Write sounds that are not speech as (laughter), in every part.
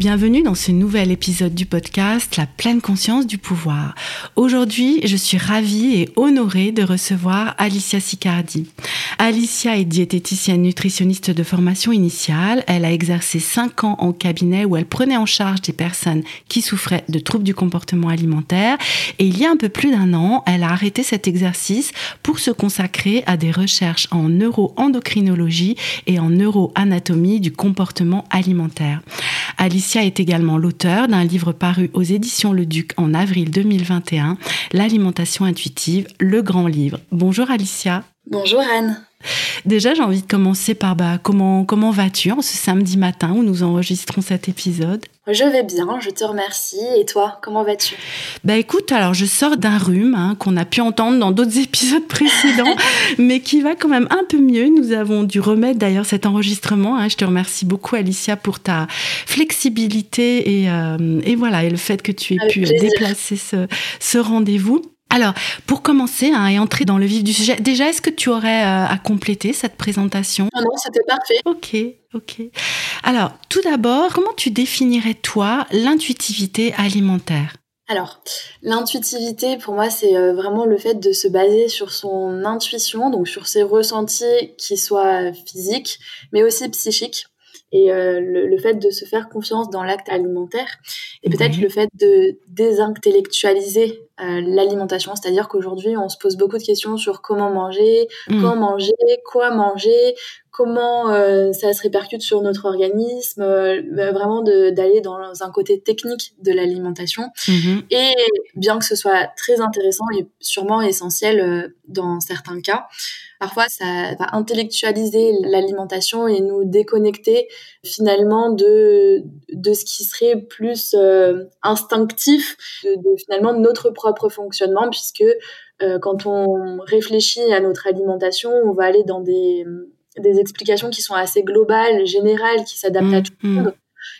Bienvenue dans ce nouvel épisode du podcast La pleine conscience du pouvoir. Aujourd'hui, je suis ravie et honorée de recevoir Alicia Sicardi. Alicia est diététicienne nutritionniste de formation initiale. Elle a exercé 5 ans en cabinet où elle prenait en charge des personnes qui souffraient de troubles du comportement alimentaire. Et il y a un peu plus d'un an, elle a arrêté cet exercice pour se consacrer à des recherches en neuroendocrinologie et en neuroanatomie du comportement alimentaire. Alicia est également l'auteur d'un livre paru aux éditions Le Duc en avril 2021, L'alimentation intuitive, le grand livre. Bonjour Alicia. Bonjour Anne. Déjà, j'ai envie de commencer par bah, comment, comment vas-tu en ce samedi matin où nous enregistrons cet épisode? Je vais bien, je te remercie. Et toi, comment vas-tu? Bah écoute, alors je sors d'un rhume hein, qu'on a pu entendre dans d'autres (laughs) épisodes précédents, mais qui va quand même un peu mieux. Nous avons dû remettre d'ailleurs cet enregistrement. Hein. Je te remercie beaucoup Alicia pour ta flexibilité et, euh, et voilà, et le fait que tu aies pu déplacer ce, ce rendez-vous. Alors, pour commencer hein, et entrer dans le vif du sujet, déjà, est-ce que tu aurais euh, à compléter cette présentation? Non, non, c'était parfait. Ok, ok. Alors, tout d'abord, comment tu définirais, toi, l'intuitivité alimentaire? Alors, l'intuitivité, pour moi, c'est euh, vraiment le fait de se baser sur son intuition, donc sur ses ressentis qui soient physiques, mais aussi psychiques et euh, le, fait de se faire confiance dans l'acte alimentaire et peut-être le fait de désintellectualiser euh, l'alimentation, c'est-à-dire qu'aujourd'hui on se pose beaucoup de questions sur comment manger, mm. quand manger, quoi manger, comment euh, ça se répercute sur notre organisme, bah, vraiment d'aller dans un côté technique de l'alimentation. Mm-hmm. Et bien que ce soit très intéressant et sûrement essentiel dans certains cas, Parfois, ça va intellectualiser l'alimentation et nous déconnecter finalement de, de ce qui serait plus euh, instinctif, de, de, finalement notre propre fonctionnement, puisque euh, quand on réfléchit à notre alimentation, on va aller dans des, des explications qui sont assez globales, générales, qui s'adaptent à mmh, tout le monde. Mmh.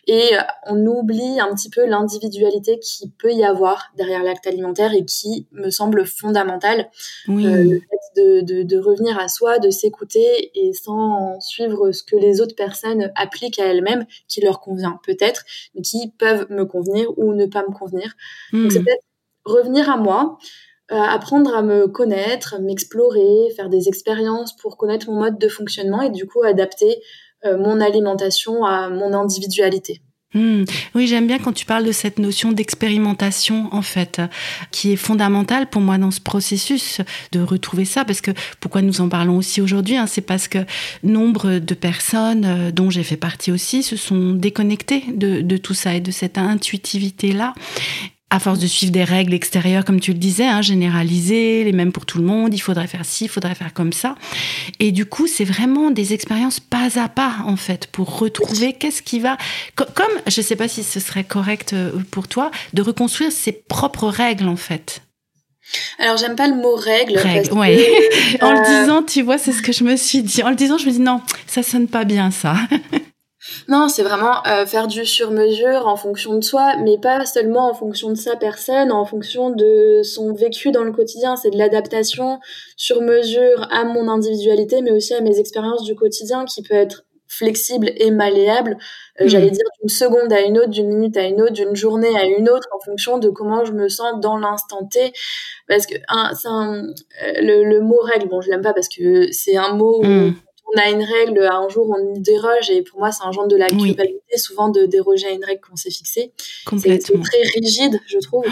Et euh, on oublie un petit peu l'individualité qui peut y avoir derrière l'acte alimentaire et qui me semble fondamentale. Oui. Euh, le fait de, de, revenir à soi, de s'écouter et sans suivre ce que les autres personnes appliquent à elles-mêmes, qui leur convient peut-être, mais qui peuvent me convenir ou ne pas me convenir. Donc c'est hmm. peut-être revenir à moi. Euh, apprendre à me connaître, m'explorer, faire des expériences pour connaître mon mode de fonctionnement et du coup adapter euh, mon alimentation à mon individualité. Hmm. Oui, j'aime bien quand tu parles de cette notion d'expérimentation, en fait, qui est fondamentale pour moi dans ce processus de retrouver ça, parce que pourquoi nous en parlons aussi aujourd'hui, hein, c'est parce que nombre de personnes, euh, dont j'ai fait partie aussi, se sont déconnectées de, de tout ça et de cette intuitivité-là à force de suivre des règles extérieures, comme tu le disais, hein, généralisées, les mêmes pour tout le monde, il faudrait faire ci, il faudrait faire comme ça. Et du coup, c'est vraiment des expériences pas à pas, en fait, pour retrouver qu'est-ce qui va... Comme, je ne sais pas si ce serait correct euh, pour toi, de reconstruire ses propres règles, en fait. Alors j'aime pas le mot règle. Règle, oui. (laughs) en le euh, disant, tu vois, c'est ce que je me suis dit. En le disant, je me dis non, ça sonne pas bien ça. (laughs) Non, c'est vraiment euh, faire du sur-mesure en fonction de soi, mais pas seulement en fonction de sa personne, en fonction de son vécu dans le quotidien. C'est de l'adaptation sur-mesure à mon individualité, mais aussi à mes expériences du quotidien qui peut être flexible et malléable, euh, j'allais mmh. dire d'une seconde à une autre, d'une minute à une autre, d'une journée à une autre, en fonction de comment je me sens dans l'instant T. Parce que un, un, euh, le, le, mot règle, bon, je l'aime pas parce que c'est un mot mmh on a une règle, un jour on y déroge, et pour moi c'est un genre de la culpabilité souvent de déroger à une règle qu'on s'est fixée. C'est très rigide, je trouve.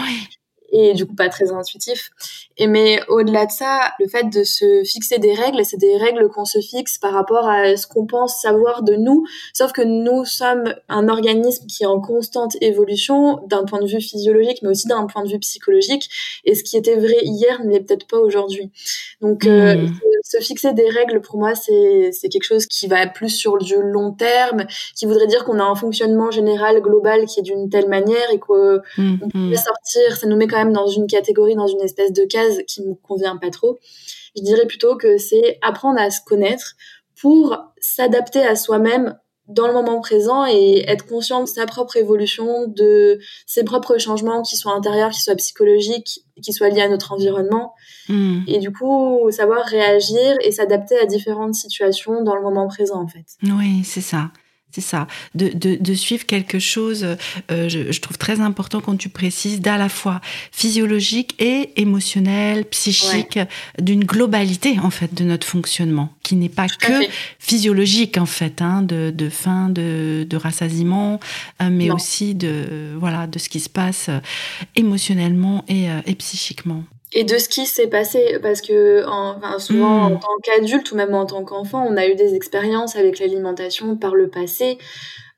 et du coup pas très intuitif. Et mais au-delà de ça, le fait de se fixer des règles, c'est des règles qu'on se fixe par rapport à ce qu'on pense savoir de nous, sauf que nous sommes un organisme qui est en constante évolution d'un point de vue physiologique, mais aussi d'un point de vue psychologique. Et ce qui était vrai hier n'est peut-être pas aujourd'hui. Donc euh, mmh. Se fixer des règles pour moi, c'est c'est quelque chose qui va plus sur du long terme, qui voudrait dire qu'on a un fonctionnement général global qui est d'une telle manière et qu'on mmh. peut sortir. Ça nous met quand même dans une catégorie, dans une espèce de case qui me convient pas trop. Je dirais plutôt que c'est apprendre à se connaître pour s'adapter à soi-même dans le moment présent et être conscient de sa propre évolution, de ses propres changements, qui soient intérieurs, qui soient psychologiques, qui soient liés à notre environnement. Hmm. Et du coup, savoir réagir et s'adapter à différentes situations dans le moment présent, en fait. Oui, c'est ça. C'est ça, de, de, de, suivre quelque chose, euh, je, je, trouve très important quand tu précises, d'à la fois physiologique et émotionnel, psychique, d'une globalité en fait de notre fonctionnement, qui n'est pas que physiologique en fait, hein, de, de faim, de, de rassasiement, euh, mais aussi de voilà de ce qui se passe euh, émotionnellement et, et psychiquement et de ce qui s'est passé parce que enfin, souvent en hmm. tant qu'adulte ou même en tant qu'enfant on a eu des expériences avec l'alimentation par le passé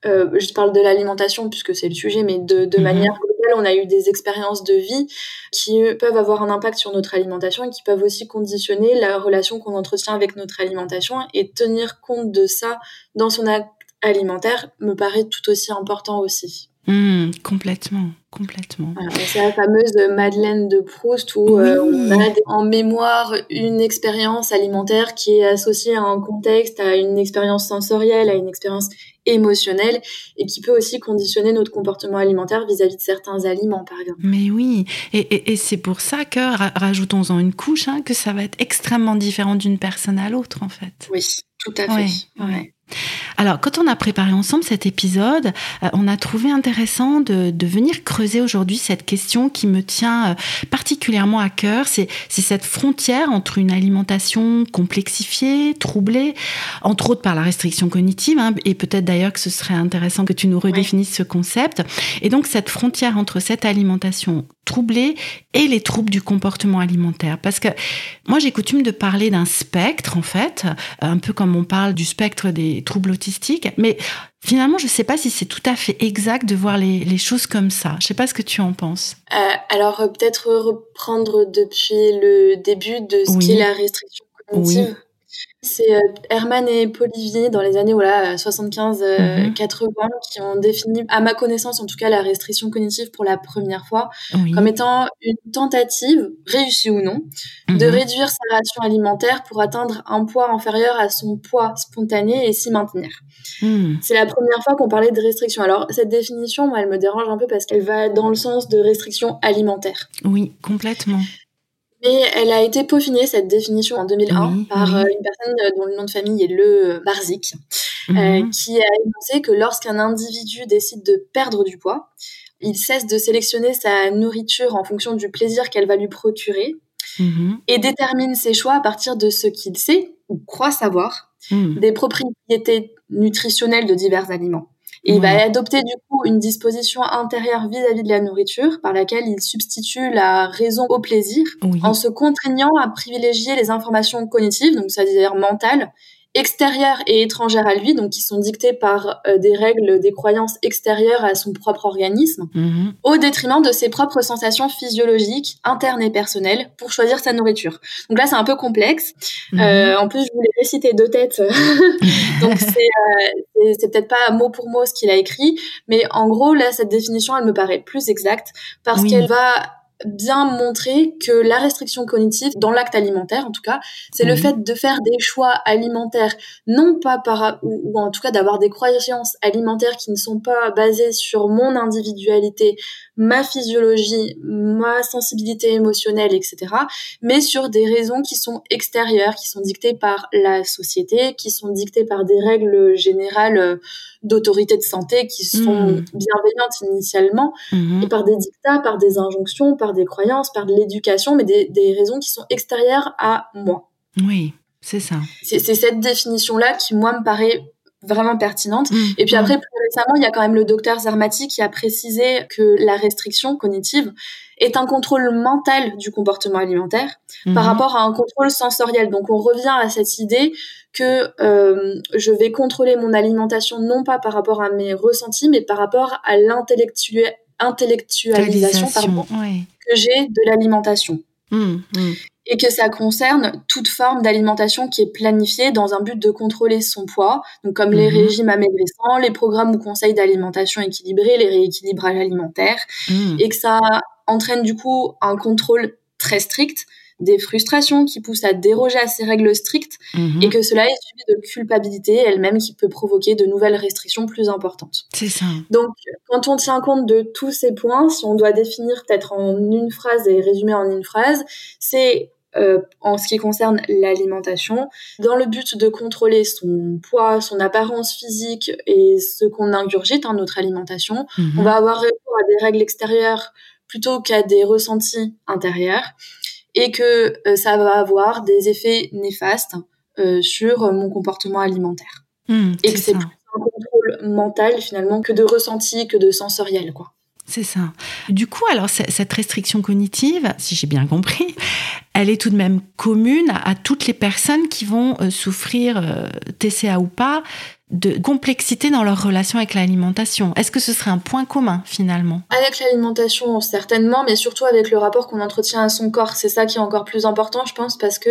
euh, je parle de l'alimentation puisque c'est le sujet mais de, de mhm. manière globale on a eu des expériences de vie qui peuvent avoir un impact sur notre alimentation et qui peuvent aussi conditionner la relation qu'on entretient avec notre alimentation et tenir compte de ça dans son acte alimentaire me paraît tout aussi important aussi Hmm, complètement, complètement. c'est la fameuse Madeleine de Proust où euh, on a en mémoire une expérience alimentaire qui est associée à un contexte, à une expérience sensorielle, à une expérience émotionnelle et qui peut aussi conditionner notre comportement alimentaire vis-à-vis de certains aliments, par exemple. Mais oui, et, et, c'est pour ça que, rajoutons-en une couche, hein, que ça va être extrêmement différent d'une personne à l'autre, en fait. Oui, tout à fait. Ouais. Alors, quand on a préparé ensemble cet épisode, euh, on a trouvé intéressant de, venir creuser aujourd'hui cette question qui me tient euh, particulièrement à cœur. C'est cette frontière entre une alimentation complexifiée, troublée, entre autres par la restriction cognitive, hein, et peut-être d'ailleurs que ce serait intéressant que tu nous redéfinisses ce concept. Et donc, cette frontière entre cette alimentation troublée et les troubles du comportement alimentaire. Parce que moi, j'ai coutume de parler d'un spectre, en fait, un peu comme on parle du spectre des troubles autistiques, mais finalement, je ne sais pas si c'est tout à fait exact de voir les, choses comme ça. Je ne sais pas ce que tu en penses. Euh, alors, euh, peut-être reprendre depuis le début de ce qu'est la restriction cognitive. Oui. C'est euh, Herman et Polivier dans les années voilà, 75-80 euh, mhm. qui ont défini, à ma connaissance en tout cas, la restriction cognitive pour la première fois comme étant une tentative, réussie ou non, de mhm. réduire sa ration alimentaire pour atteindre un poids inférieur à son poids spontané et s'y maintenir. Hmm. C'est la première fois qu'on parlait de restriction. Alors cette définition, moi, elle me dérange un peu parce qu'elle va dans le sens de restriction alimentaire. Oui, complètement. Mais elle a été peaufinée, cette définition, en 2001 par euh, une personne euh, dont le nom de famille est Le Barzik, euh, mhm. qui a énoncé que lorsqu'un individu décide de perdre du poids, il cesse de sélectionner sa nourriture en fonction du plaisir qu'elle va lui procurer mhm. et détermine ses choix à partir de ce qu'il sait ou croit savoir mhm. des propriétés nutritionnelles de divers aliments. Et il va adopter du coup une disposition intérieure vis-à-vis de la nourriture par laquelle il substitue la raison au plaisir en se contraignant à privilégier les informations cognitives, donc c'est-à-dire mentales, extérieures et étrangères à lui, donc qui sont dictées par euh, des règles, des croyances extérieures à son propre organisme, mhm. au détriment de ses propres sensations physiologiques, internes et personnelles, pour choisir sa nourriture. Donc là, c'est un peu complexe. Mhm. Euh, en plus, je voulais réciter deux têtes, (laughs) donc euh, c'est peut-être pas mot pour mot ce qu'il a écrit, mais en gros, là, cette définition, elle me paraît plus exacte parce qu'elle va bien montrer que la restriction cognitive, dans l'acte alimentaire en tout cas, c'est le fait de faire des choix alimentaires, non pas par, ou, en tout cas d'avoir des croyances alimentaires qui ne sont pas basées sur mon individualité, ma physiologie, ma sensibilité émotionnelle, etc., mais sur des raisons qui sont extérieures, qui sont dictées par la société, qui sont dictées par des règles générales euh, d'autorité de santé qui sont mmh. bienveillantes initialement, mmh. et par des dictats, par des injonctions, par des croyances, par de l'éducation, mais des, des raisons qui sont extérieures à moi. Oui, c'est ça. C'est cette définition-là qui, moi, me paraît vraiment pertinente. Mmh, et puis après, plus récemment, il y a quand même le docteur Zermati qui a précisé que la restriction cognitive est un contrôle mental du comportement alimentaire par mmh. rapport à un contrôle sensoriel. Donc on revient à cette idée que euh, je vais contrôler mon alimentation non pas par rapport à mes ressentis, mais par rapport à l'intellectualisation que j'ai de l'alimentation. Mmh, et que ça concerne toute forme d'alimentation qui est planifiée dans un but de contrôler son poids, donc comme les mhm. régimes amaigrissants, les programmes ou conseils d'alimentation équilibrée, les rééquilibrages alimentaires, mhm. et que ça entraîne du coup un contrôle très strict des frustrations qui poussent à déroger à ces règles strictes mhm. et que cela est suivi de culpabilité elle-même qui peut provoquer de nouvelles restrictions plus importantes. C'est ça. Donc, quand on tient compte de tous ces points, si on doit définir peut-être en une phrase et résumer en une phrase, c'est euh, en ce qui concerne l'alimentation, dans le but de contrôler son poids, son apparence physique et ce qu'on ingurgite dans notre alimentation, mhm. on va avoir recours à des règles extérieures plutôt qu'à des ressentis intérieurs et que euh, ça va avoir des effets néfastes euh, sur mon comportement alimentaire. Hmm, et que c'est plus un contrôle mental finalement que de ressenti, que de sensoriel, quoi. C'est ça. Du coup, alors cette restriction cognitive, si j'ai bien compris, elle est tout de même commune à, toutes les personnes qui vont euh, souffrir, TCA ou pas, de complexité dans leur relation avec l'alimentation. Est-ce que ce serait un point commun finalement? Avec l'alimentation, certainement, mais surtout avec le rapport qu'on entretient à son corps. C'est ça qui est encore plus important, je pense, parce que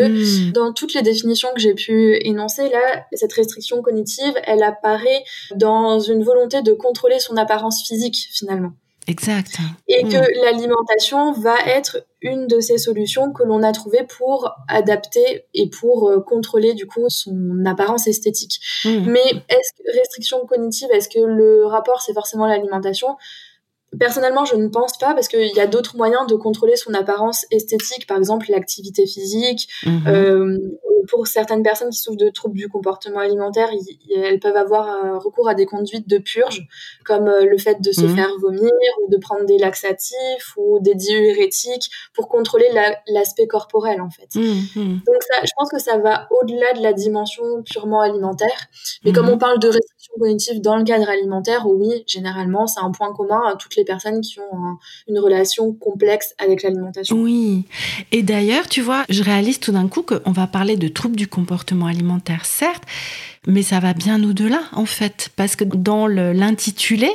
hmm. dans toutes les définitions que j'ai pu énoncer, là, cette restriction cognitive, elle apparaît dans une volonté de contrôler son apparence physique finalement. Exact. Et que hmm. l'alimentation va être une de ces solutions que l'on a trouvées pour adapter et pour euh, contrôler du coup son apparence esthétique. Hmm. Mais est-ce que restriction cognitive, est-ce que le rapport c'est forcément l'alimentation? Personnellement, je ne pense pas parce qu'il y a d'autres moyens de contrôler son apparence esthétique, par exemple l'activité physique, mhm. euh, pour certaines personnes qui souffrent de troubles du comportement alimentaire, elles peuvent avoir recours à des conduites de purge, comme euh, le fait de se mhm. faire vomir ou de prendre des laxatifs ou des diurétiques pour contrôler l'aspect corporel en fait. Mhm. Donc ça, je pense que ça va au-delà de la dimension purement alimentaire. Mais comme on parle de restriction cognitive dans le cadre alimentaire, oui, généralement, c'est un point commun à toutes les personnes qui ont une relation complexe avec l'alimentation. Oui. Et d'ailleurs, tu vois, je réalise tout d'un coup qu'on va parler de troubles du comportement alimentaire, certes, mais ça va bien au-delà, en fait, parce que dans l'intitulé,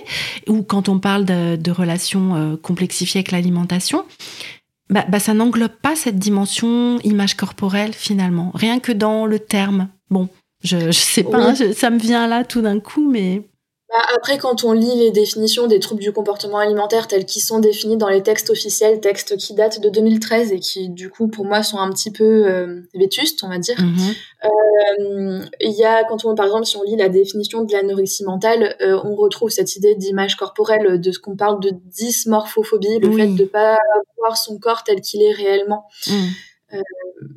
ou quand on parle de, relations euh, complexifiées avec l'alimentation, bah, bah, ça n'englobe pas cette dimension image corporelle, finalement, rien que dans le terme. Bon, je, ne sais pas, hein, ça me vient là tout d'un coup, mais... Bah, après, quand on lit les définitions des troubles du comportement alimentaire telles qu'ils sont définis dans les textes officiels, textes qui datent de 2013 et qui, du coup, pour moi, sont un petit peu euh, vétustes, on va dire. Mhm. Euh, il y a, quand on, par exemple, si on lit la définition de l'anorexie mentale, euh, on retrouve cette idée d'image corporelle, de ce qu'on parle de dysmorphophobie, le fait de pas voir son corps tel qu'il est réellement. Mhm. Euh,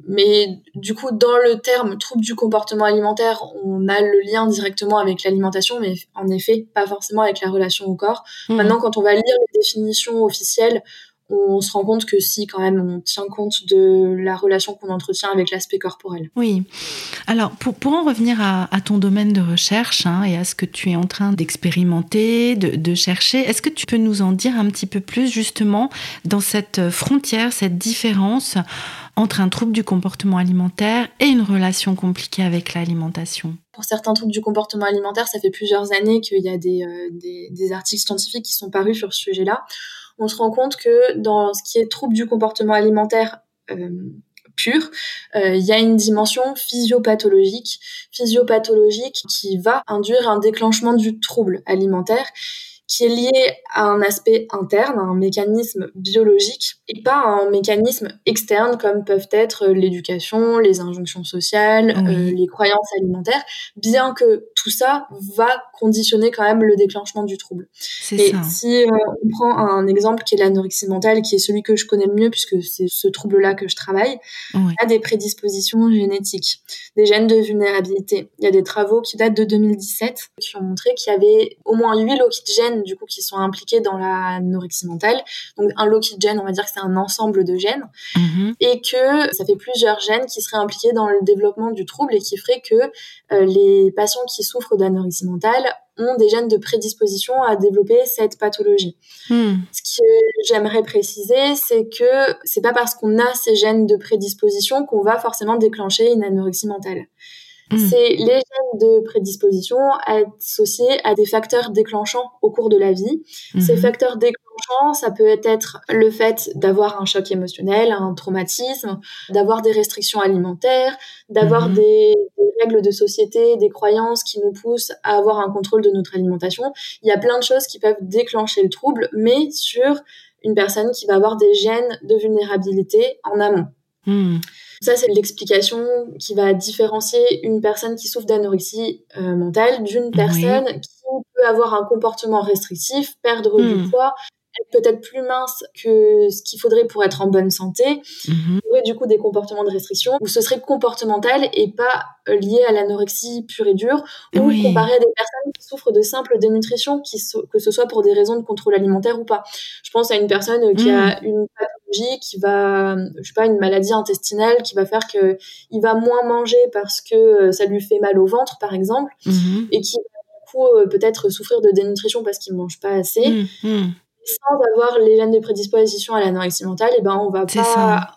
mais du coup, dans le terme trouble du comportement alimentaire, on a le lien directement avec l'alimentation, mais en effet, pas forcément avec la relation au corps. Mmh. Maintenant, quand on va lire les définitions officielles, on se rend compte que si quand même on tient compte de la relation qu'on entretient avec l'aspect corporel. Oui. Alors pour, pour en revenir à, ton domaine de recherche hein, et à ce que tu es en train d'expérimenter, de, de, chercher, est-ce que tu peux nous en dire un petit peu plus justement dans cette frontière, cette différence entre un trouble du comportement alimentaire et une relation compliquée avec l'alimentation. Pour certains troubles du comportement alimentaire, ça fait plusieurs années qu'il y a des, euh, articles scientifiques qui sont parus sur ce sujet-là. On se rend compte que dans ce qui est trouble du comportement alimentaire euh, pur, euh, il y a une dimension physiopathologique, physiopathologique qui va induire un déclenchement du trouble alimentaire qui est lié à un aspect interne, à un mécanisme biologique, et pas à un mécanisme externe comme peuvent être l'éducation, les injonctions sociales, euh, les croyances alimentaires, bien que tout ça va conditionner quand même le déclenchement du trouble. Et si euh, on prend un exemple qui est l'anorexie mentale, qui est celui que je connais le mieux puisque c'est ce trouble-là que je travaille, il y a des prédispositions génétiques, des gènes de vulnérabilité. Il y a des travaux qui datent de 2017 qui ont montré qu'il y avait au moins 8 lots de gènes gènes du coup qui sont impliqués dans l'anorexie mentale. Donc un loci gène, on va dire que c'est un ensemble de gènes mm-hmm. et que ça fait plusieurs gènes qui seraient impliqués dans le développement du trouble et qui ferait que euh, les patients qui souffrent d'anorexie mentale ont des gènes de prédisposition à développer cette pathologie. Hmm. Ce que j'aimerais préciser, c'est que c'est pas parce qu'on a ces gènes de prédisposition qu'on va forcément déclencher une anorexie mentale. Hmm. C'est les gènes de prédisposition associés à des facteurs déclenchants au cours de la vie. Ces hmm. facteurs déclenchants, ça peut être le fait d'avoir un choc émotionnel, un traumatisme, d'avoir des restrictions alimentaires, d'avoir des, règles de société, des croyances qui nous poussent à avoir un contrôle de notre alimentation. Il y a plein de choses qui peuvent déclencher le trouble, mais sur une personne qui va avoir des gènes de vulnérabilité en amont. Ça, c'est l'explication qui va différencier une personne qui souffre d'anorexie euh, mentale d'une personne qui peut avoir un comportement restrictif, perdre du hmm. poids, peut-être plus mince que ce qu'il faudrait pour être en bonne santé, mm aurait du coup des comportements de restriction, où ce serait comportemental et pas euh, lié à l'anorexie pure et dure, ou comparé à des personnes qui souffrent de simple dénutrition, qui que ce soit pour des raisons de contrôle alimentaire ou pas. Je pense à une personne qui a mm. une pathologie, qui va, je sais pas, une maladie intestinale, qui va faire que il va moins manger parce que euh, ça lui fait mal au ventre, par exemple, mm-hmm. et qui va du coup euh, peut-être souffrir de dénutrition parce qu'il mange pas assez. Mm, mm sans avoir les gènes de prédisposition à l'anorexie mentale, et eh ben on va pas.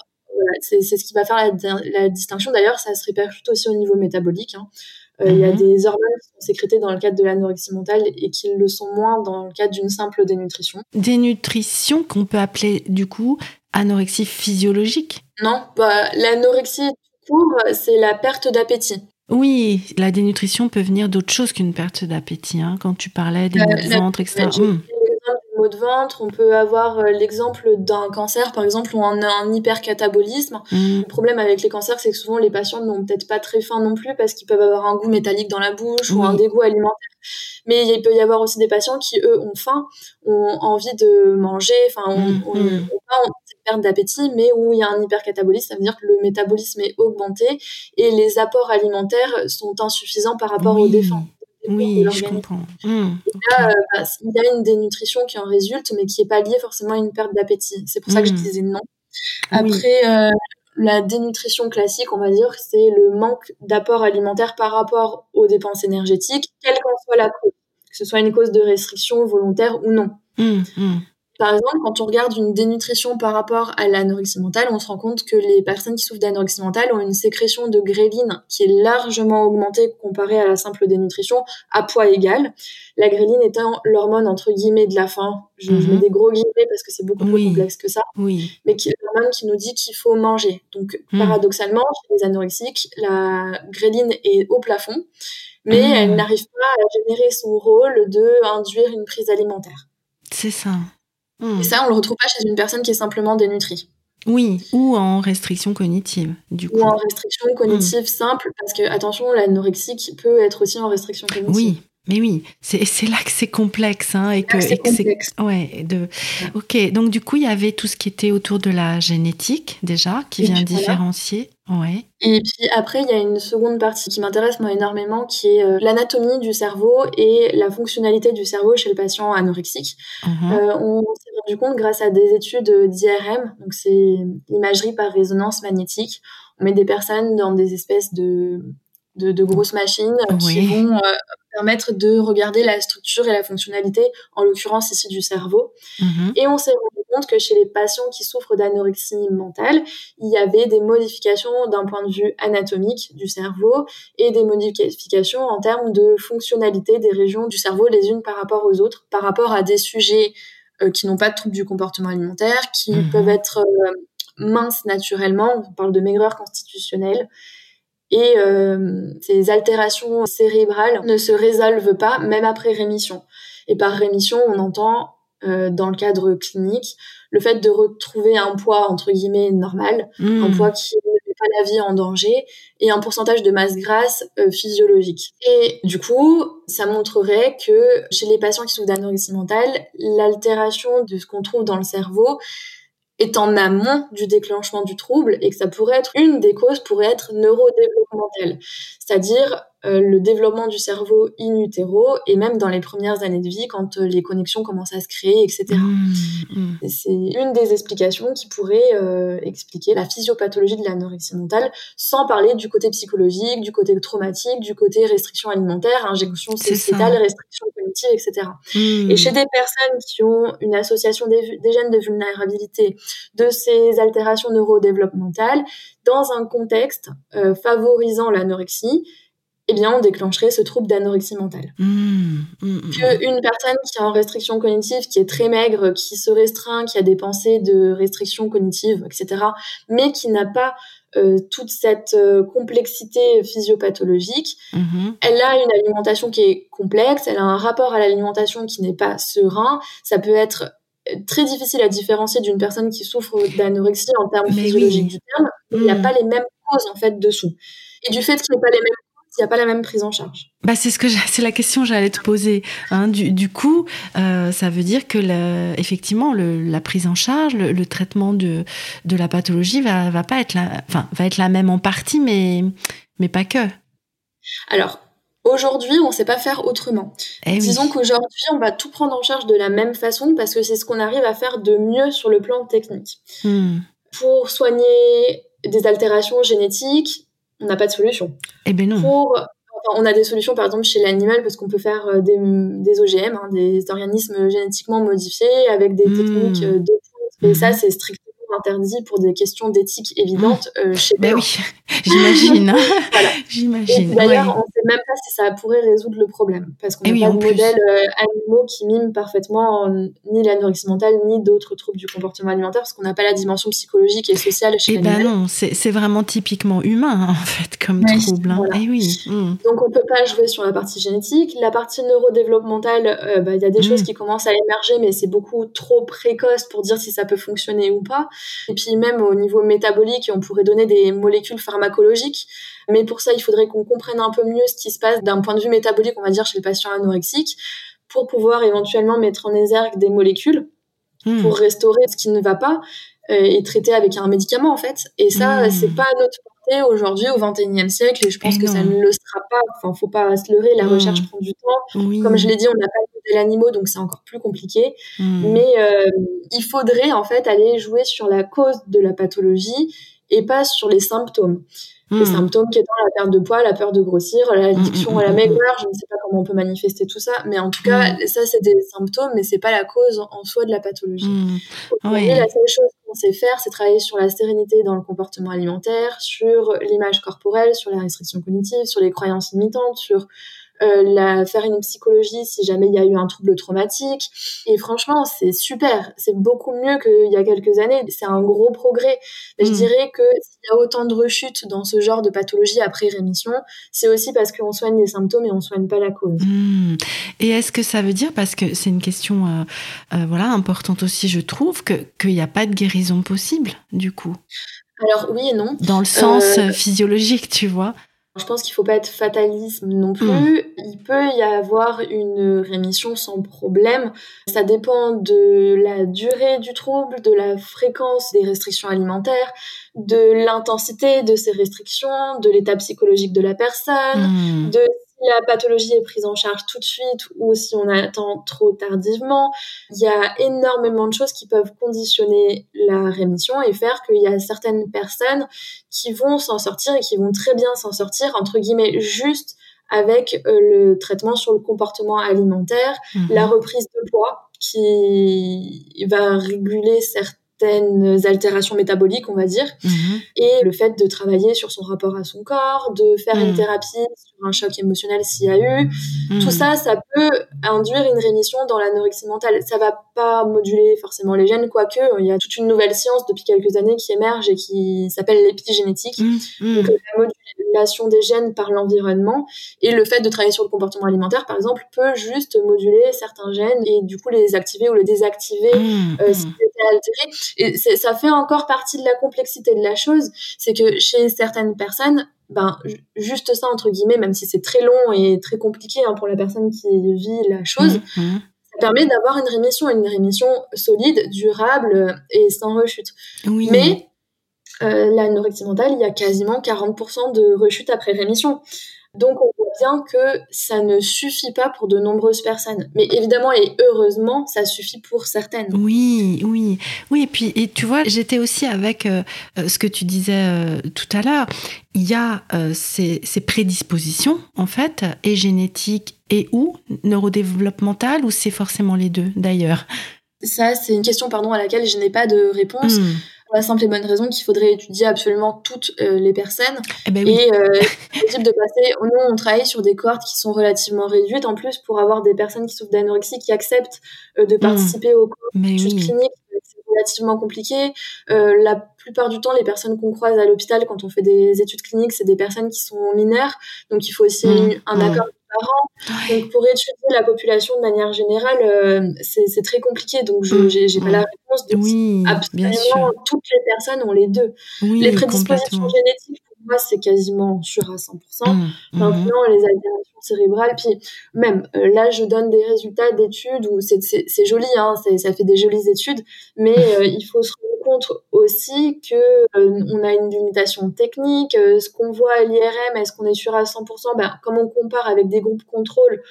C'est ce qui va faire la, distinction. D'ailleurs, ça se répercute aussi au niveau métabolique. Hein. Euh, il y a mhm. des hormones qui sont sécrétées dans le cadre de l'anorexie mentale et qui le sont moins dans le cadre d'une simple dénutrition. Dénutrition qu'on peut appeler du coup anorexie physiologique? Non, bah, l'anorexie court, c'est la perte d'appétit. Oui, la dénutrition peut venir d'autre chose qu'une perte d'appétit. Hein, quand tu parlais des maux de ventre, etc de ventre, on peut avoir euh, l'exemple d'un cancer, par exemple, où on a un hypercatabolisme. Mm. Le problème avec les cancers, c'est que souvent les patients n'ont peut-être pas très faim non plus parce qu'ils peuvent avoir un goût métallique dans la bouche ou un dégoût alimentaire. Mais il peut y avoir aussi des patients qui, eux, ont faim, ont envie de manger, enfin, mm. ont, mm. pas perte d'appétit, mais où il y a un hypercatabolisme, ça veut dire que le métabolisme est augmenté et les apports alimentaires sont insuffisants par rapport aux défenses. Oui, je comprends. Mmh, là, euh, bah, il y a une dénutrition qui en résulte, mais qui n'est pas liée forcément à une perte d'appétit. C'est pour ça que je mmh. disais non. Après, euh, la dénutrition classique, on va dire, c'est le manque d'apport alimentaire par rapport aux dépenses énergétiques, quelle qu'en soit la cause, que ce soit une cause de restriction volontaire ou non. Mmh, par exemple, quand on regarde une dénutrition par rapport à l'anorexie mentale, on se rend compte que les personnes qui souffrent d'anorexie mentale ont une sécrétion de gréline qui est largement augmentée comparée à la simple dénutrition à poids égal. La gréline étant l'hormone entre guillemets de la faim. Je, mets mhm. des gros guillemets parce que c'est beaucoup plus complexe que ça. Oui. Mais qui est l'hormone qui nous dit qu'il faut manger. Donc, mhm. paradoxalement, chez les anorexiques, la gréline est au plafond, mais mhm. elle n'arrive pas à générer son rôle de induire une prise alimentaire. C'est ça. Hmm. Et ça, on le retrouve pas chez une personne qui est simplement dénutrie. Oui, ou en restriction cognitive, du coup. Ou en restriction cognitive hmm. simple, parce que, attention, l'anorexique peut être aussi en restriction cognitive. Oui, mais oui, c'est là que c'est complexe. Hein, et que, c'est complexe. Ouais, de... Ok, donc du coup, il y avait tout ce qui était autour de la génétique, déjà, qui vient différencier. Ouais. Et puis après, il y a une seconde partie qui m'intéresse moi énormément, qui est euh, l'anatomie du cerveau et la fonctionnalité du cerveau chez le patient anorexique. Mhm. Euh, on rendu compte grâce à des études d'IRM, donc c'est l'imagerie par résonance magnétique. On met des personnes dans des espèces de de, grosses machines qui vont euh, permettre de regarder la structure et la fonctionnalité, en l'occurrence ici du cerveau. Mhm. Et on s'est rendu compte que chez les patients qui souffrent d'anorexie mentale, il y avait des modifications d'un point de vue anatomique du cerveau et des modifications en termes de fonctionnalité des régions du cerveau les unes par rapport aux autres, par rapport à des sujets qui n'ont pas de troubles du comportement alimentaire, qui mhm. peuvent être euh, minces naturellement, on parle de maigreur constitutionnelle, et euh, ces altérations cérébrales ne se résolvent pas même après rémission. Et par rémission, on entend euh, dans le cadre clinique le fait de retrouver un poids entre guillemets normal, un hmm. poids qui la vie en danger et un pourcentage de masse grasse euh, physiologique. Et du coup, ça montrerait que chez les patients qui souffrent d'anorexie mentale, l'altération de ce qu'on trouve dans le cerveau est en amont du déclenchement du trouble et que ça pourrait être une des causes pourrait être neurodéveloppementale. C'est-à-dire le développement du cerveau in utero et même dans les premières années de vie quand euh, les connexions commencent à se créer, etc. Mmh, mmh. C'est une des explications qui pourrait euh, expliquer la physiopathologie de l'anorexie mentale sans parler du côté psychologique, du côté traumatique, du côté restriction alimentaire, injection sociétale, restriction cognitive, etc. Mmh. Et chez des personnes qui ont une association des, des gènes de vulnérabilité, de ces altérations neurodéveloppementales, dans un contexte euh, favorisant l'anorexie, eh bien, on déclencherait ce trouble d'anorexie mentale. Mmh, mmh, mmh. Qu'une personne qui est en restriction cognitive, qui est très maigre, qui se restreint, qui a des pensées de restriction cognitive, etc., mais qui n'a pas euh, toute cette euh, complexité physiopathologique, elle a une alimentation qui est complexe, elle a un rapport à l'alimentation qui n'est pas serein, ça peut être très difficile à différencier d'une personne qui souffre d'anorexie en termes physiologiques du terme. Il n'y a pas les mêmes causes en fait dessous. Et du fait qu'il n'y ait pas les mêmes il n'y a pas la même prise en charge. Bah c'est ce que c'est la question que j'allais te poser. Hein. Du, du, coup, euh, ça veut dire que le, effectivement le, la prise en charge, le, le, traitement de, de la pathologie va, va pas être la, enfin va être la même en partie, mais mais pas que. Alors Aujourd'hui, on ne sait pas faire autrement. Eh Disons qu'aujourd'hui, on va tout prendre en charge de la même façon parce que c'est ce qu'on arrive à faire de mieux sur le plan technique. Hmm. Pour soigner des altérations génétiques, on n'a pas de solution. Eh ben non. Pour, on a des solutions, par exemple, chez l'animal, parce qu'on peut faire euh, des, des OGM, hein, des organismes génétiquement modifiés, avec des hmm. techniques euh, de et ça, c'est strictement interdit pour des questions d'éthique évidentes euh, chez Ben oui, (laughs) j'imagine. (laughs) voilà. (laughs) J'imagine. D'ailleurs, on ne sait même pas si ça pourrait résoudre le problème, parce qu'on n'a pas de modèles euh, animaux qui miment parfaitement ni l'anorexie mentale, ni d'autres troubles du comportement alimentaire, parce qu'on n'a pas la dimension psychologique et sociale chez l'animal. Eh ben non, c'est vraiment typiquement humain, en fait, comme trouble. Hein. Eh oui. Hmm. Donc, on ne peut pas jouer sur la partie génétique. La partie neurodéveloppementale, euh, bah, il y a des hmm. choses qui commencent à émerger, mais c'est beaucoup trop précoce pour dire si ça peut fonctionner ou pas. Et puis même au niveau métabolique, on pourrait donner des molécules pharmacologiques. Mais pour ça, il faudrait qu'on comprenne un peu mieux ce qui se passe d'un point de vue métabolique, on va dire, chez le patient anorexique, pour pouvoir éventuellement mettre en exergue des molécules hmm. pour restaurer ce qui ne va pas euh, et traiter avec un médicament en fait. Et ça, hmm. c'est pas notre portée aujourd'hui au 21e siècle et je pense que ça ne le sera pas. Enfin, faut pas se leurrer, la hmm. recherche prend du temps. Comme je l'ai dit, on n'a pas de modèle animaux donc c'est encore plus compliqué. Mais euh, il faudrait en fait aller jouer sur la cause de la pathologie et pas sur les symptômes. Les hmm. symptômes qui étant la perte de poids, la peur de grossir, l'addiction hmm, hmm, à la maigreur, je ne sais pas comment on peut manifester tout ça, mais en tout cas, ça c'est des symptômes, mais c'est pas la cause en soi de la pathologie. Oui. La seule chose qu'on sait faire, c'est travailler sur la sérénité dans le comportement alimentaire, sur l'image corporelle, sur la restriction cognitive, sur les croyances limitantes, sur euh, la, faire une psychologie si jamais il y a eu un trouble traumatique. Et franchement, c'est super. C'est beaucoup mieux qu'il y a quelques années. C'est un gros progrès. Je mm. dirais que s'il y a autant de rechutes dans ce genre de pathologie après rémission, c'est aussi parce qu'on soigne les symptômes et on soigne pas la cause. Mm. Et est-ce que ça veut dire, parce que c'est une question euh, euh, voilà importante aussi, je trouve, que qu'il n'y a pas de guérison possible du coup? Alors oui et non. Dans le sens physiologique, tu vois? Je pense qu'il faut pas être fatalisme non plus. Hmm. Il peut y avoir une rémission sans problème. Ça dépend de la durée du trouble, de la fréquence des restrictions alimentaires, de l'intensité de ces restrictions, de l'état psychologique de la personne, hmm. de la pathologie est prise en charge tout de suite ou si on attend trop tardivement. Il y a énormément de choses qui peuvent conditionner la rémission et faire qu'il y a certaines personnes qui vont s'en sortir et qui vont très bien s'en sortir, entre guillemets, juste avec euh, le traitement sur le comportement alimentaire, mhm. la reprise de poids qui va réguler certains altérations métaboliques, on va dire, mhm. et le fait de travailler sur son rapport à son corps, de faire une mhm. thérapie un choc émotionnel s'il y a eu. Tout ça, ça peut induire une rémission dans l'anorexie mentale. Ça va pas moduler forcément les gènes, quoique il y a toute une nouvelle science depuis quelques années qui émerge et qui s'appelle l'épigénétique. Donc la modulation des gènes par l'environnement et le fait de travailler sur le comportement alimentaire, par exemple, peut juste moduler certains gènes et du coup les activer ou les désactiver euh, si c'était altéré. Et ça fait encore partie de la complexité de la chose, c'est que chez certaines personnes, ben juste ça entre guillemets, même si c'est très long et très compliqué hein, pour la personne qui vit la chose, mmh, mmh. ça permet d'avoir une rémission, une rémission solide, durable et sans rechute. Oui. Mais euh, l'anorexie mentale, il y a quasiment 40% de rechute après rémission. Donc on voit bien que ça ne suffit pas pour de nombreuses personnes. Mais évidemment et heureusement, ça suffit pour certaines. Oui, oui, oui. Et puis, et tu vois, j'étais aussi avec euh, euh, ce que tu disais euh, tout à l'heure. Il y a ces, ces, prédispositions, en fait, et génétiques et ou neurodéveloppementales, ou c'est forcément les deux, d'ailleurs? Ça, c'est une question, pardon, à laquelle je n'ai pas de réponse. Hmm pour la simple et bonne raison qu'il faudrait étudier absolument toutes euh, les personnes. Eh ben et euh, possible de passer. Nous, on travaille sur des cohortes qui sont relativement réduites en plus pour avoir des personnes qui souffrent d'anorexie qui acceptent euh, de hmm. participer aux études cliniques. C'est relativement compliqué. Euh, la plupart du temps, les personnes qu'on croise à l'hôpital quand on fait des études cliniques, c'est des personnes qui sont mineures. Donc, il faut aussi hmm. un accord donc pour étudier la population de manière générale, euh, c'est très compliqué. Donc je n'ai mm. pas la réponse. De oui, absolument toutes les personnes ont les deux. les prédispositions génétiques, pour moi, c'est quasiment sûr à 100%. Mm, Maintenant, les altérations cérébrales, puis même euh, là, je donne des résultats d'études où c'est joli, hein, ça fait des jolies études, mais euh, il faut se contre aussi que euh, on a une limitation technique. Euh, ce qu'on voit à l'IRM, est-ce qu'on est sûr à 100% ben, Comme on compare avec des groupes contrôle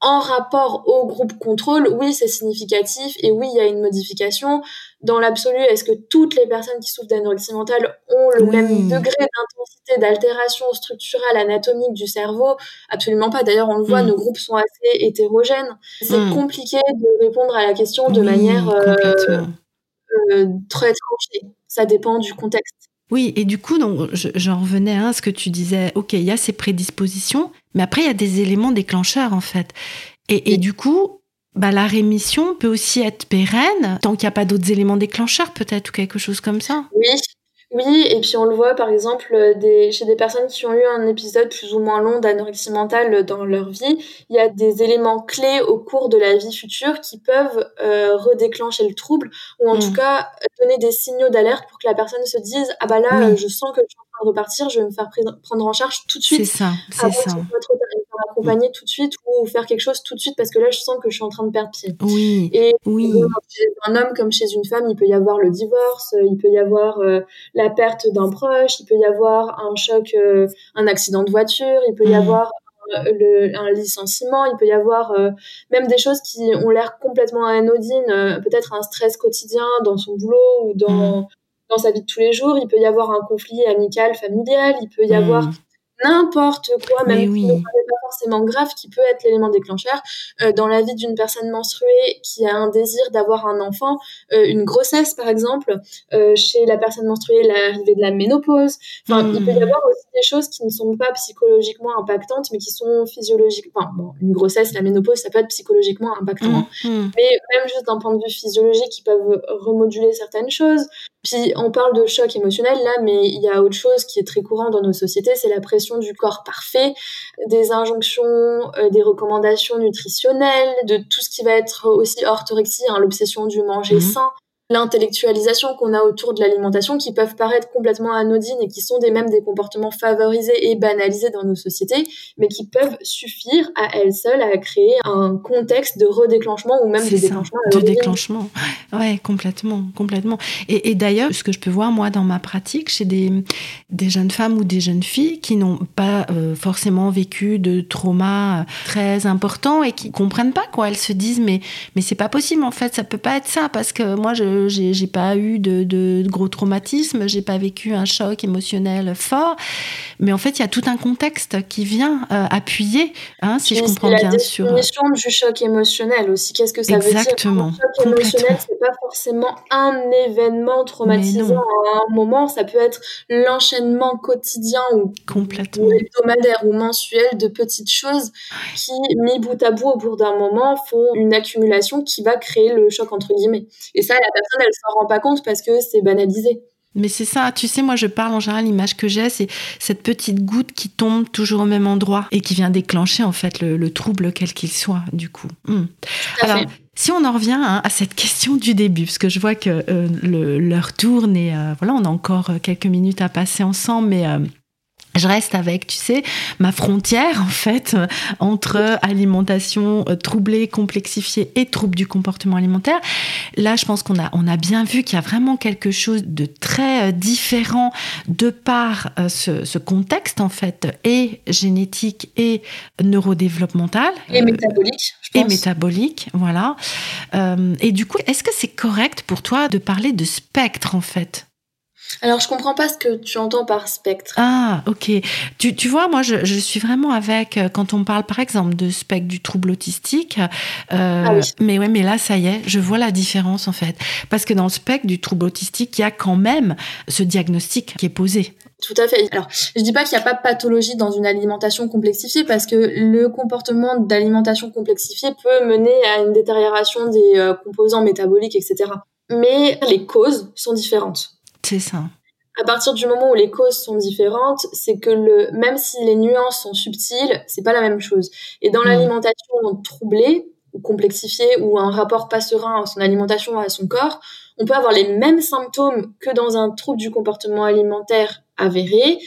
en rapport au groupe contrôle, oui, c'est significatif et oui, il y a une modification. Dans l'absolu, est-ce que toutes les personnes qui souffrent d'anorexie mentale ont le même degré d'intensité, d'altération structurelle, anatomique du cerveau? Absolument pas. D'ailleurs, on le voit, mm. nos groupes sont assez hétérogènes. C'est mm. compliqué de répondre à la question de manière euh, très tranché. Ça dépend du contexte. Oui, et du coup, donc, j'en revenais à ce que tu disais. Ok, il y a ces prédispositions, mais après, il y a des éléments déclencheurs, en fait. Et, et du coup, bah, la rémission peut aussi être pérenne, tant qu'il n'y a pas d'autres éléments déclencheurs, peut-être, ou quelque chose comme ça. Oui, oui, et puis on le voit par exemple euh, des, chez des personnes qui ont eu un épisode plus ou moins long d'anorexie mentale dans leur vie, il y a des éléments clés au cours de la vie future qui peuvent euh, redéclencher le trouble ou en tout mmh. cas donner des signaux d'alerte pour que la personne se dise ah bah là je sens que je suis en train de repartir, je vais me faire prendre en charge tout de suite. C'est ça, c'est ça accompagner tout de suite ou faire quelque chose tout de suite parce que là je sens que je suis en train de perdre pied. Oui. Et oui. chez un homme comme chez une femme, il peut y avoir le divorce, euh, il peut y avoir euh, la perte d'un proche, il peut y avoir un choc, euh, un accident de voiture, il peut y avoir le, un licenciement, il peut y avoir même des choses qui ont l'air complètement anodines, peut-être un stress quotidien dans son boulot ou dans. Dans sa vie de tous les jours, il peut y avoir un conflit amical, familial, il peut y mm. avoir n'importe quoi, même si pas forcément grave, qui peut être l'élément déclencheur euh, dans la vie d'une personne menstruée qui a un désir d'avoir un enfant, euh, une grossesse par exemple, euh, chez la personne menstruée l'arrivée de la ménopause. Enfin, il peut y hmm. avoir aussi des choses qui ne sont pas psychologiquement impactantes, mais qui sont physiologiques. Enfin, bon, une grossesse, la ménopause, ça peut être psychologiquement impactant, hmm. Hmm. mais même juste d'un point de vue physiologique, qui peuvent remoduler certaines choses. Puis on parle de choc émotionnel là, mais il y a autre chose qui est très courant dans nos sociétés, c'est la pression du corps parfait, des injonctions, euh, des recommandations nutritionnelles, de tout ce qui va être aussi orthorexie, hein, l'obsession du manger mhm. sain, l'intellectualisation qu'on a autour de l'alimentation qui peuvent paraître complètement anodines et qui sont des même des comportements favorisés et banalisés dans nos sociétés, mais qui peuvent suffire à elles seules à créer un contexte de redéclenchement ou même de déclenchement. De déclenchement, ouais, complètement, complètement. Et, et d'ailleurs, ce que je peux voir moi dans ma pratique chez des, des jeunes femmes ou des jeunes filles qui n'ont pas euh, forcément vécu de trauma très important et qui comprennent pas quoi, elles se disent mais mais c'est pas possible en fait, ça peut pas être ça parce que moi je j'ai pas eu de, de gros traumatismes, j'ai pas vécu un choc émotionnel fort. Mais en fait, il y a tout un contexte qui vient euh, appuyer, hein, si je comprends bien. La définition du choc émotionnel aussi? Qu'est-ce que ça Exactement. veut dire? Un choc émotionnel, c'est pas forcément un événement traumatisant à un moment. Ça peut être l'enchaînement quotidien ou, Complètement. hebdomadaire ou mensuel de petites choses qui, mis bout à bout au bout d'un moment, font une accumulation qui va créer le choc entre guillemets. Et ça, la personne, elle s'en rend pas compte parce que c'est banalisé. Mais c'est ça, tu sais, moi je parle en général, l'image que j'ai, c'est cette petite goutte qui tombe toujours au même endroit et qui vient déclencher en fait le, trouble quel qu'il soit, du coup. Hmm. Alors, si on en revient hein, à cette question du début, parce que je vois que euh, l'heure tourne et euh, voilà, on a encore quelques minutes à passer ensemble, mais euh, je reste avec, tu sais, ma frontière en fait entre alimentation euh, troublée, complexifiée et trouble du comportement alimentaire. Là, je pense qu'on a, on a bien vu qu'il y a vraiment quelque chose de très euh, différent de par euh, ce, ce contexte en fait, et génétique et neurodéveloppemental. Et métabolique. Je pense. Et métabolique, voilà. et du coup, est-ce que c'est correct pour toi de parler de spectre en fait? Alors, je comprends pas ce que tu entends par spectre. Ah, ok. Tu, tu vois, moi, je, je, suis vraiment avec, euh, quand on parle, par exemple, de spectre du trouble autistique. Euh, ah oui. Mais ouais, mais là, ça y est, je vois la différence, en fait. Parce que dans le spectre du trouble autistique, il y a quand même ce diagnostic qui est posé. Tout à fait. Alors, je dis pas qu'il n'y a pas de pathologie dans une alimentation complexifiée parce que le comportement d'alimentation complexifiée peut mener à une détérioration des euh, composants métaboliques, etc. Mais les causes sont différentes. C'est ça. À partir du moment où les causes sont différentes, c'est que le, même si les nuances sont subtiles, c'est pas la même chose. Et dans mmh. l'alimentation troublée ou complexifiée ou un rapport pas serein à son alimentation à son corps, on peut avoir les mêmes symptômes que dans un trouble du comportement alimentaire avéré,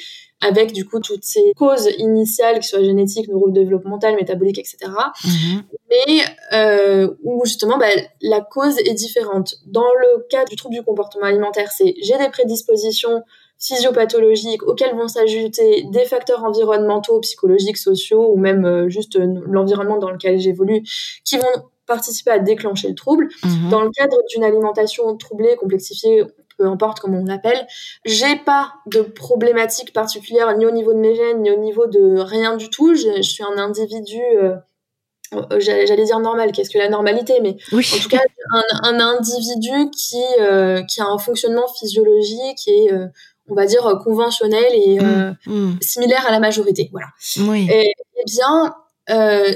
avec du coup toutes ces causes initiales, qui soient génétiques, neurodéveloppementales, métaboliques, etc. Mhm. Mais euh, où justement bah, la cause est différente. Dans le cas du trouble du comportement alimentaire, c'est j'ai des prédispositions physiopathologiques auxquelles vont s'ajouter des facteurs environnementaux, psychologiques, sociaux ou même euh, juste euh, l'environnement dans lequel j'évolue qui vont participer à déclencher le trouble. Mhm. Dans le cadre d'une alimentation troublée, complexifiée, peu importe comment on l'appelle. J'ai pas de problématique particulière ni au niveau de mes gènes, ni au niveau de rien du tout. Je, suis un individu, euh, euh, j'allais dire normal, qu'est-ce que la normalité, mais en tout cas un, individu qui, euh, qui a un fonctionnement physiologique et on va dire conventionnel et mmh, mmh. similaire à la majorité. Voilà. Oui. Et, eh bien,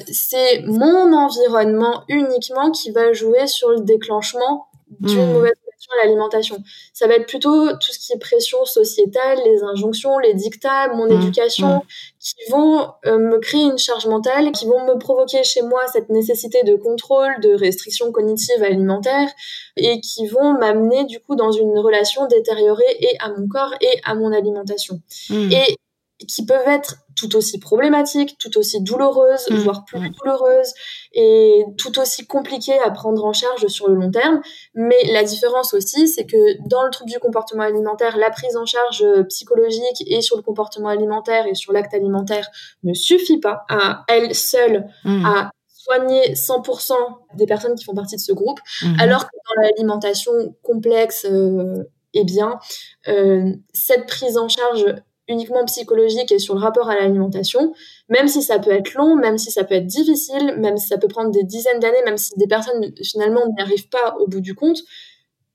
c'est mon environnement uniquement qui va jouer sur le déclenchement d'une mmh. mauvaise à l'alimentation. Ça va être plutôt tout ce qui est pression sociétale, les injonctions, les dictats, mon mmh, éducation, mmh. qui vont euh, me créer une charge mentale, qui vont me provoquer chez moi cette nécessité de contrôle, de restriction cognitive alimentaire, et qui vont m'amener du coup dans une relation détériorée et à mon corps et à mon alimentation. Mmh. Et qui peuvent être tout aussi problématiques, tout aussi douloureuses, mmh. voire plus douloureuses, et tout aussi compliquées à prendre en charge sur le long terme. Mais la différence aussi, c'est que dans le trouble du comportement alimentaire, la prise en charge psychologique et sur le comportement alimentaire et sur l'acte alimentaire ne suffit pas à elle seule mmh. à soigner 100% des personnes qui font partie de ce groupe, mmh. alors que dans l'alimentation complexe, euh, eh bien, euh, cette prise en charge uniquement psychologique et sur le rapport à l'alimentation, même si ça peut être long, même si ça peut être difficile, même si ça peut prendre des dizaines d'années, même si des personnes finalement n'y arrivent pas au bout du compte,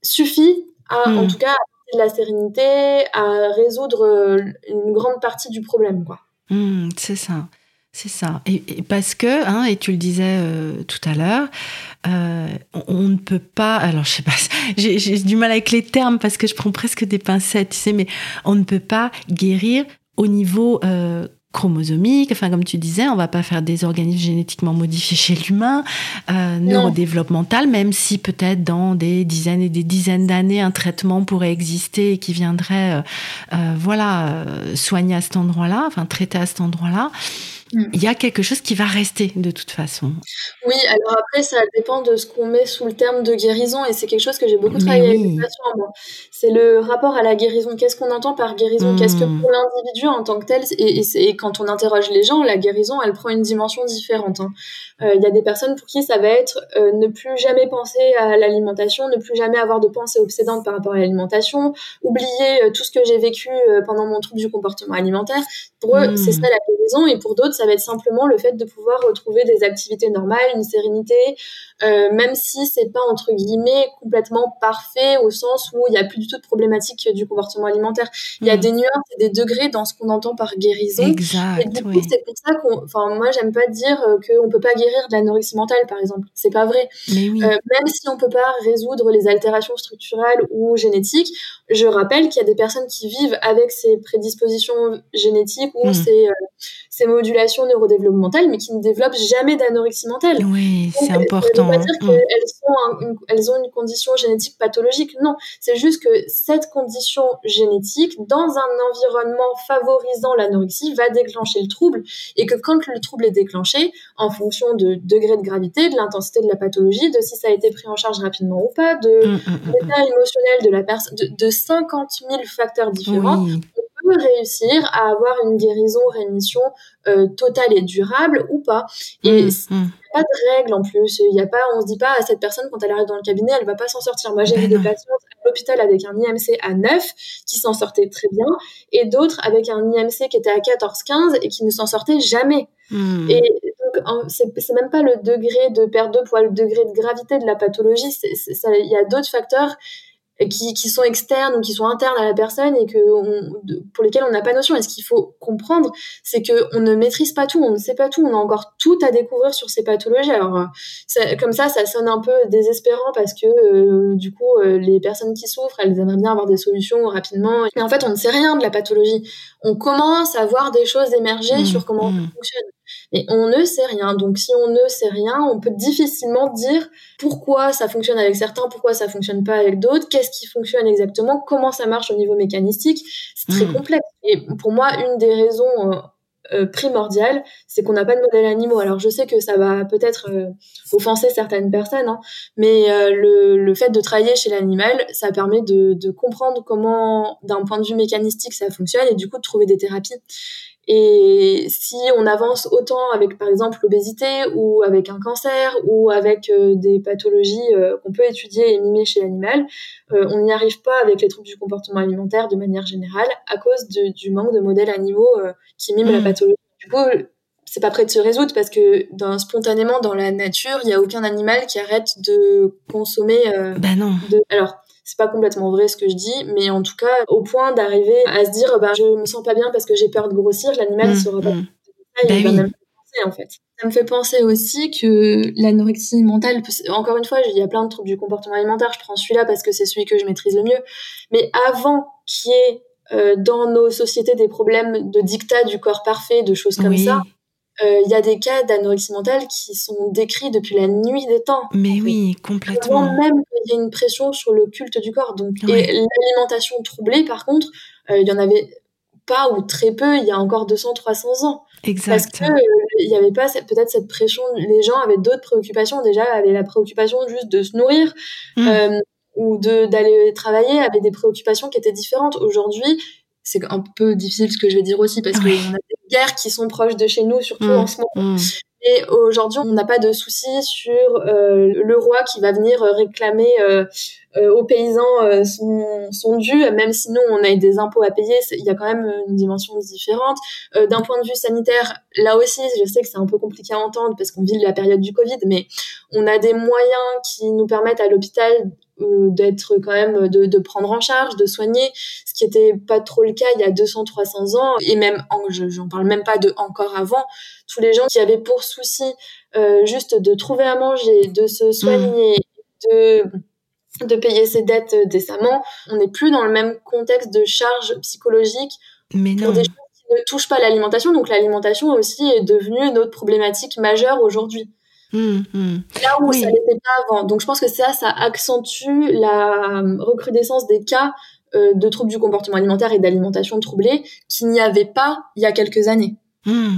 suffit à, en hmm. tout cas, à de la sérénité, à résoudre euh, une grande partie du problème, quoi. Hmm, c'est ça. C'est ça. Et, parce que, hein, et tu le disais euh, tout à l'heure, euh, on, ne peut pas. Alors, je sais pas, (laughs) j'ai du mal avec les termes parce que je prends presque des pincettes, tu sais, mais on ne peut pas guérir au niveau euh, chromosomique. Enfin, comme tu disais, on va pas faire des organismes génétiquement modifiés chez l'humain, neurodéveloppemental, même si peut-être dans des dizaines et des dizaines d'années, un traitement pourrait exister et qui viendrait, voilà, soigner à cet endroit-là, enfin traiter à cet endroit-là. Mm. il y a quelque chose qui va rester de toute façon. Oui, alors après, ça dépend de ce qu'on met sous le terme de guérison et c'est quelque chose que j'ai beaucoup travaillé avec les patients. C'est le rapport à la guérison. Qu'est-ce qu'on entend par guérison? Qu'est-ce que mm. pour l'individu en tant que tel et, et, quand on interroge les gens, la guérison, elle prend une dimension différente. Hein. Euh, il y a des personnes pour qui ça va être euh, ne plus jamais penser à l'alimentation, ne plus jamais avoir de pensée obsédante par rapport à l'alimentation, oublier euh, tout ce que j'ai vécu pendant mon trouble du comportement alimentaire. Pour eux, c'est hmm. ça la guérison, et pour d'autres, ça va être simplement le fait de pouvoir retrouver des activités normales, une sérénité, euh, même si c'est pas entre guillemets complètement parfait au sens où il y a plus du tout de problématique du comportement alimentaire. Il y a hmm. des nuances et des degrés dans ce qu'on entend par guérison. Exact. Et du coup, c'est pour ça qu'on, enfin, moi, j'aime pas dire qu'on peut pas guérir de l'anorexie mentale, par exemple. C'est pas vrai. Mais oui. euh, même si on peut pas résoudre les altérations structurelles ou génétiques, je rappelle qu'il y a des personnes qui vivent avec ces prédispositions génétiques ou hmm. ces, euh, ces modulations stimulation neurodéveloppementale, mais qui ne développent jamais d'anorexie mentale. Oui, c'est important. Ça veut pas dire mm. qu'elles elles ont une condition génétique pathologique. Non, c'est juste que cette condition génétique, dans un environnement favorisant l'anorexie, va déclencher le trouble, et que quand le trouble est déclenché, en fonction de degré de gravité, de l'intensité de la pathologie, de si ça a été pris en charge rapidement ou pas, de mm, mm, l'état émotionnel de la personne, de, de 50 000 facteurs différents, peut réussir à avoir une guérison, rémission euh, totale et durable ou pas. Et mmh, il n'y a pas de règle en plus. Il y a pas, on se dit pas à cette personne quand elle arrive dans le cabinet, elle va pas s'en sortir. Moi, j'ai vu ben des patients à l'hôpital avec un IMC à 9 qui s'en sortaient très bien et d'autres avec un IMC qui était à 14-15 et qui ne s'en sortaient jamais. Mmh. Et donc, c'est même pas le degré de perte de poids, le degré de gravité de la pathologie. Il y a d'autres facteurs qui, qui, sont externes ou qui sont internes à la personne et que on, pour lesquels on n'a pas notion. Et ce qu'il faut comprendre, c'est que on ne maîtrise pas tout, on ne sait pas tout, on a encore tout à découvrir sur ces pathologies. Alors comme ça, ça sonne un peu désespérant parce que euh, du coup, euh, les personnes qui souffrent, elles aimeraient bien avoir des solutions rapidement. Mais en fait, on ne sait rien de la pathologie. On commence à voir des choses émerger mmh, sur comment mmh. ça fonctionne. Et on ne sait rien. Donc si on ne sait rien, on peut difficilement dire pourquoi ça fonctionne avec certains, pourquoi ça fonctionne pas avec d'autres, qu'est-ce qui fonctionne exactement, comment ça marche au niveau mécanistique. C'est très hmm. complexe. Et pour moi, une des raisons euh, euh, primordiales, c'est qu'on n'a pas de modèle animaux. Alors je sais que ça va peut-être euh, offenser certaines personnes, hein, mais le, le, fait de travailler chez l'animal, ça permet de, de comprendre comment, d'un point de vue mécanistique, ça fonctionne et du coup de trouver des thérapies. Et si on avance autant avec, par exemple, l'obésité ou avec un cancer ou avec euh, des pathologies euh, qu'on peut étudier et mimer chez l'animal, euh, on n'y arrive pas avec les troubles du comportement alimentaire de manière générale à cause du manque de modèles animaux qui miment la mmh. pathologie. Du coup, c'est pas prêt de se résoudre parce que dans, spontanément dans la nature, il n'y a aucun animal qui arrête de consommer. bah non. De... Alors c'est pas complètement vrai ce que je dis, mais en tout cas, au point d'arriver à se dire, bah, je me sens pas bien parce que j'ai peur de grossir, l'animal, mmh, sera pas. Mmh. Bah même penser, en fait. Ça me fait penser aussi que l'anorexie mentale, encore une fois, il y a plein de troubles du comportement alimentaire, je prends celui-là parce que c'est celui que je maîtrise le mieux, mais avant qu'il y ait euh, dans nos sociétés des problèmes de dictat du corps parfait, de choses comme ça, euh, il y a des cas d'anorexie mentale qui sont décrits depuis la nuit des temps. Mais oui, complètement. Avant même qu'il y ait une pression sur le culte du corps. Donc, Et l'alimentation troublée, par contre, euh, il y en avait pas ou très peu il y a encore 200, 300 ans. Exact. Parce que euh, il n'y avait pas peut-être cette pression. Les gens avaient d'autres préoccupations déjà, avaient la préoccupation juste de se nourrir. Mmh. ou de d'aller travailler avaient des préoccupations qui étaient différentes. Aujourd'hui, c'est un peu difficile ce que je vais dire aussi parce qu'il y a des guerres qui sont proches de chez nous, surtout en ce moment. Mmh. Et aujourd'hui, on n'a pas de souci sur euh, le roi qui va venir réclamer euh, euh, aux paysans son, son dû, même si nous, on a des impôts à payer, il y a quand même une dimension différente. D'un point de vue sanitaire, là aussi, je sais que c'est un peu compliqué à entendre parce qu'on vit la période du Covid, mais on a des moyens qui nous permettent à l'hôpital d'être quand même de, de, prendre en charge, de soigner, ce qui était pas trop le cas il y a 200 300 ans et même j'en parle même pas de encore avant, tous les gens qui avaient pour souci euh, juste de trouver à manger, de se soigner, de de payer ses dettes décemment, on n'est plus dans le même contexte de charge psychologique Mais pour des choses qui ne touchent pas l'alimentation. Donc l'alimentation aussi est devenue une autre problématique majeure aujourd'hui. Mmh, mmh. Là où ça n'était pas avant. Donc je pense que ça, ça accentue la recrudescence des cas euh, de troubles du comportement alimentaire et d'alimentation troublée qu'il n'y avait pas il y a quelques années. Mmh,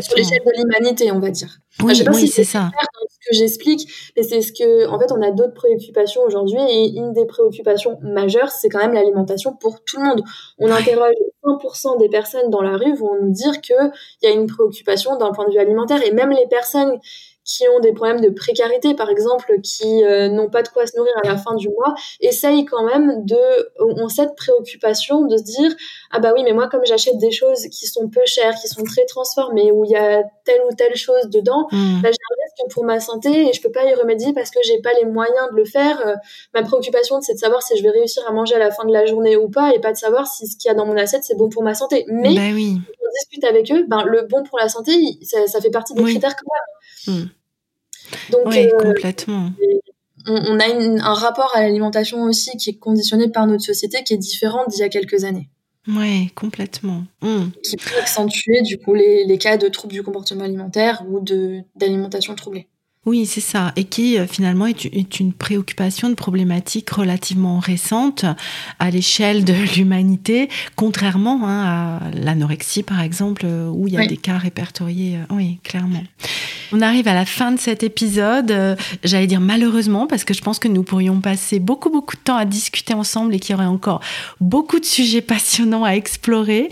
Sur l'échelle de l'humanité, on va dire. Oui, sais pas si c'est ça. Ce que j'explique, mais c'est ce que, en fait, on a d'autres préoccupations aujourd'hui et une des préoccupations majeures, c'est quand même l'alimentation pour tout le monde. On interroge 100% des personnes dans la rue vont nous dire qu'il y a une préoccupation d'un point de vue alimentaire et même les personnes qui ont des problèmes de précarité, par exemple, qui euh, n'ont pas de quoi se nourrir à la fin du mois, essayent quand même de, ont cette préoccupation de se dire, ah bah oui, mais moi, comme j'achète des choses qui sont peu chères, qui sont très transformées, où il y a telle ou telle chose dedans, mmh. bah, j'ai un risque pour ma santé et je peux pas y remédier parce que j'ai pas les moyens de le faire. Euh, ma préoccupation, c'est de savoir si je vais réussir à manger à la fin de la journée ou pas et pas de savoir si ce qu'il y a dans mon assiette, c'est bon pour ma santé. Mais, bah oui. On discute avec eux, ben, le bon pour la santé, ça, ça fait partie des critères quand même. Mmh. Donc, oui, euh, complètement. On, a un rapport à l'alimentation aussi qui est conditionné par notre société qui est différent d'il y a quelques années. Oui, complètement. Mmh. Qui peut accentuer du coup les, les cas de troubles du comportement alimentaire ou d'alimentation troublée. Oui, c'est ça. Et qui euh, finalement est, une préoccupation, une problématique relativement récente à l'échelle de (laughs) l'humanité, contrairement hein, à l'anorexie par exemple, euh, où il y a des cas répertoriés. Euh, oui, clairement. On arrive à la fin de cet épisode. J'allais dire malheureusement, parce que je pense que nous pourrions passer beaucoup, beaucoup de temps à discuter ensemble et qu'il y aurait encore beaucoup de sujets passionnants à explorer.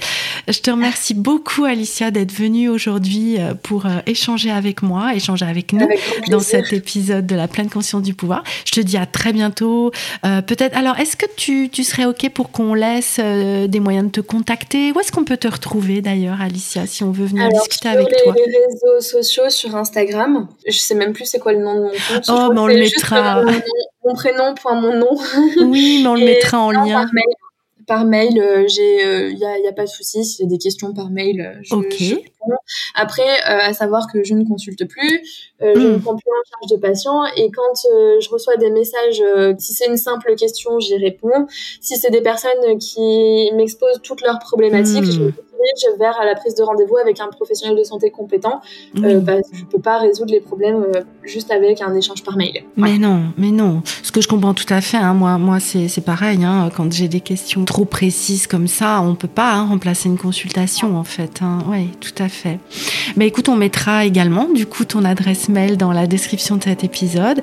Je te remercie beaucoup, Alicia, d'être venue aujourd'hui pour échanger avec moi, échanger avec nous (laughs) dans cet épisode de la pleine conscience du pouvoir. Je te dis à très bientôt. Euh, peut-être. Alors, est-ce que tu, tu, serais ok pour qu'on laisse euh, des moyens de te contacter? Où est-ce qu'on peut te retrouver d'ailleurs, Alicia, si on veut venir discuter avec les, toi? les réseaux sociaux sur Instagram. Je sais même plus c'est quoi le nom de mon compte. Oh, mais on le mettra. Mon, prénom point mon nom. Oui, mais on le (laughs) mettra en lien par mail, euh, j'ai, il euh, y a, y, a, pas de souci. Si a des questions par mail, euh, je, je Après, à savoir que je ne consulte plus, je ne hmm. prends plus en charge de patients, et quand je reçois des messages, si c'est une simple question, j'y réponds. Si c'est des personnes qui m'exposent toutes leurs problématiques, je je vers la prise de rendez-vous avec un professionnel de santé compétent. Euh, bah, je peux pas résoudre les problèmes euh, juste avec un échange par mail. Mais non, mais non. Ce que je comprends tout à fait, hein, moi, moi c'est pareil. Hein, quand j'ai des questions trop précises comme ça, on peut pas hein, remplacer une consultation en fait. Oui, tout à fait. Mais écoute, on mettra également du coup ton adresse mail dans la description de cet épisode.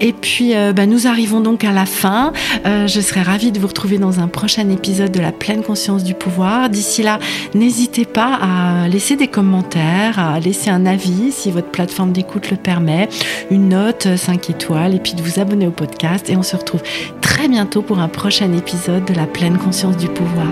Et puis, euh, bah, nous arrivons donc à la fin. Euh, je serai ravie de vous retrouver dans un prochain épisode de la pleine conscience du pouvoir. D'ici là, N'hésitez pas à laisser des commentaires, à laisser un avis si votre plateforme d'écoute le permet, une note 5 étoiles et puis de vous abonner au podcast. Et on se retrouve très bientôt pour un prochain épisode de la pleine conscience du pouvoir.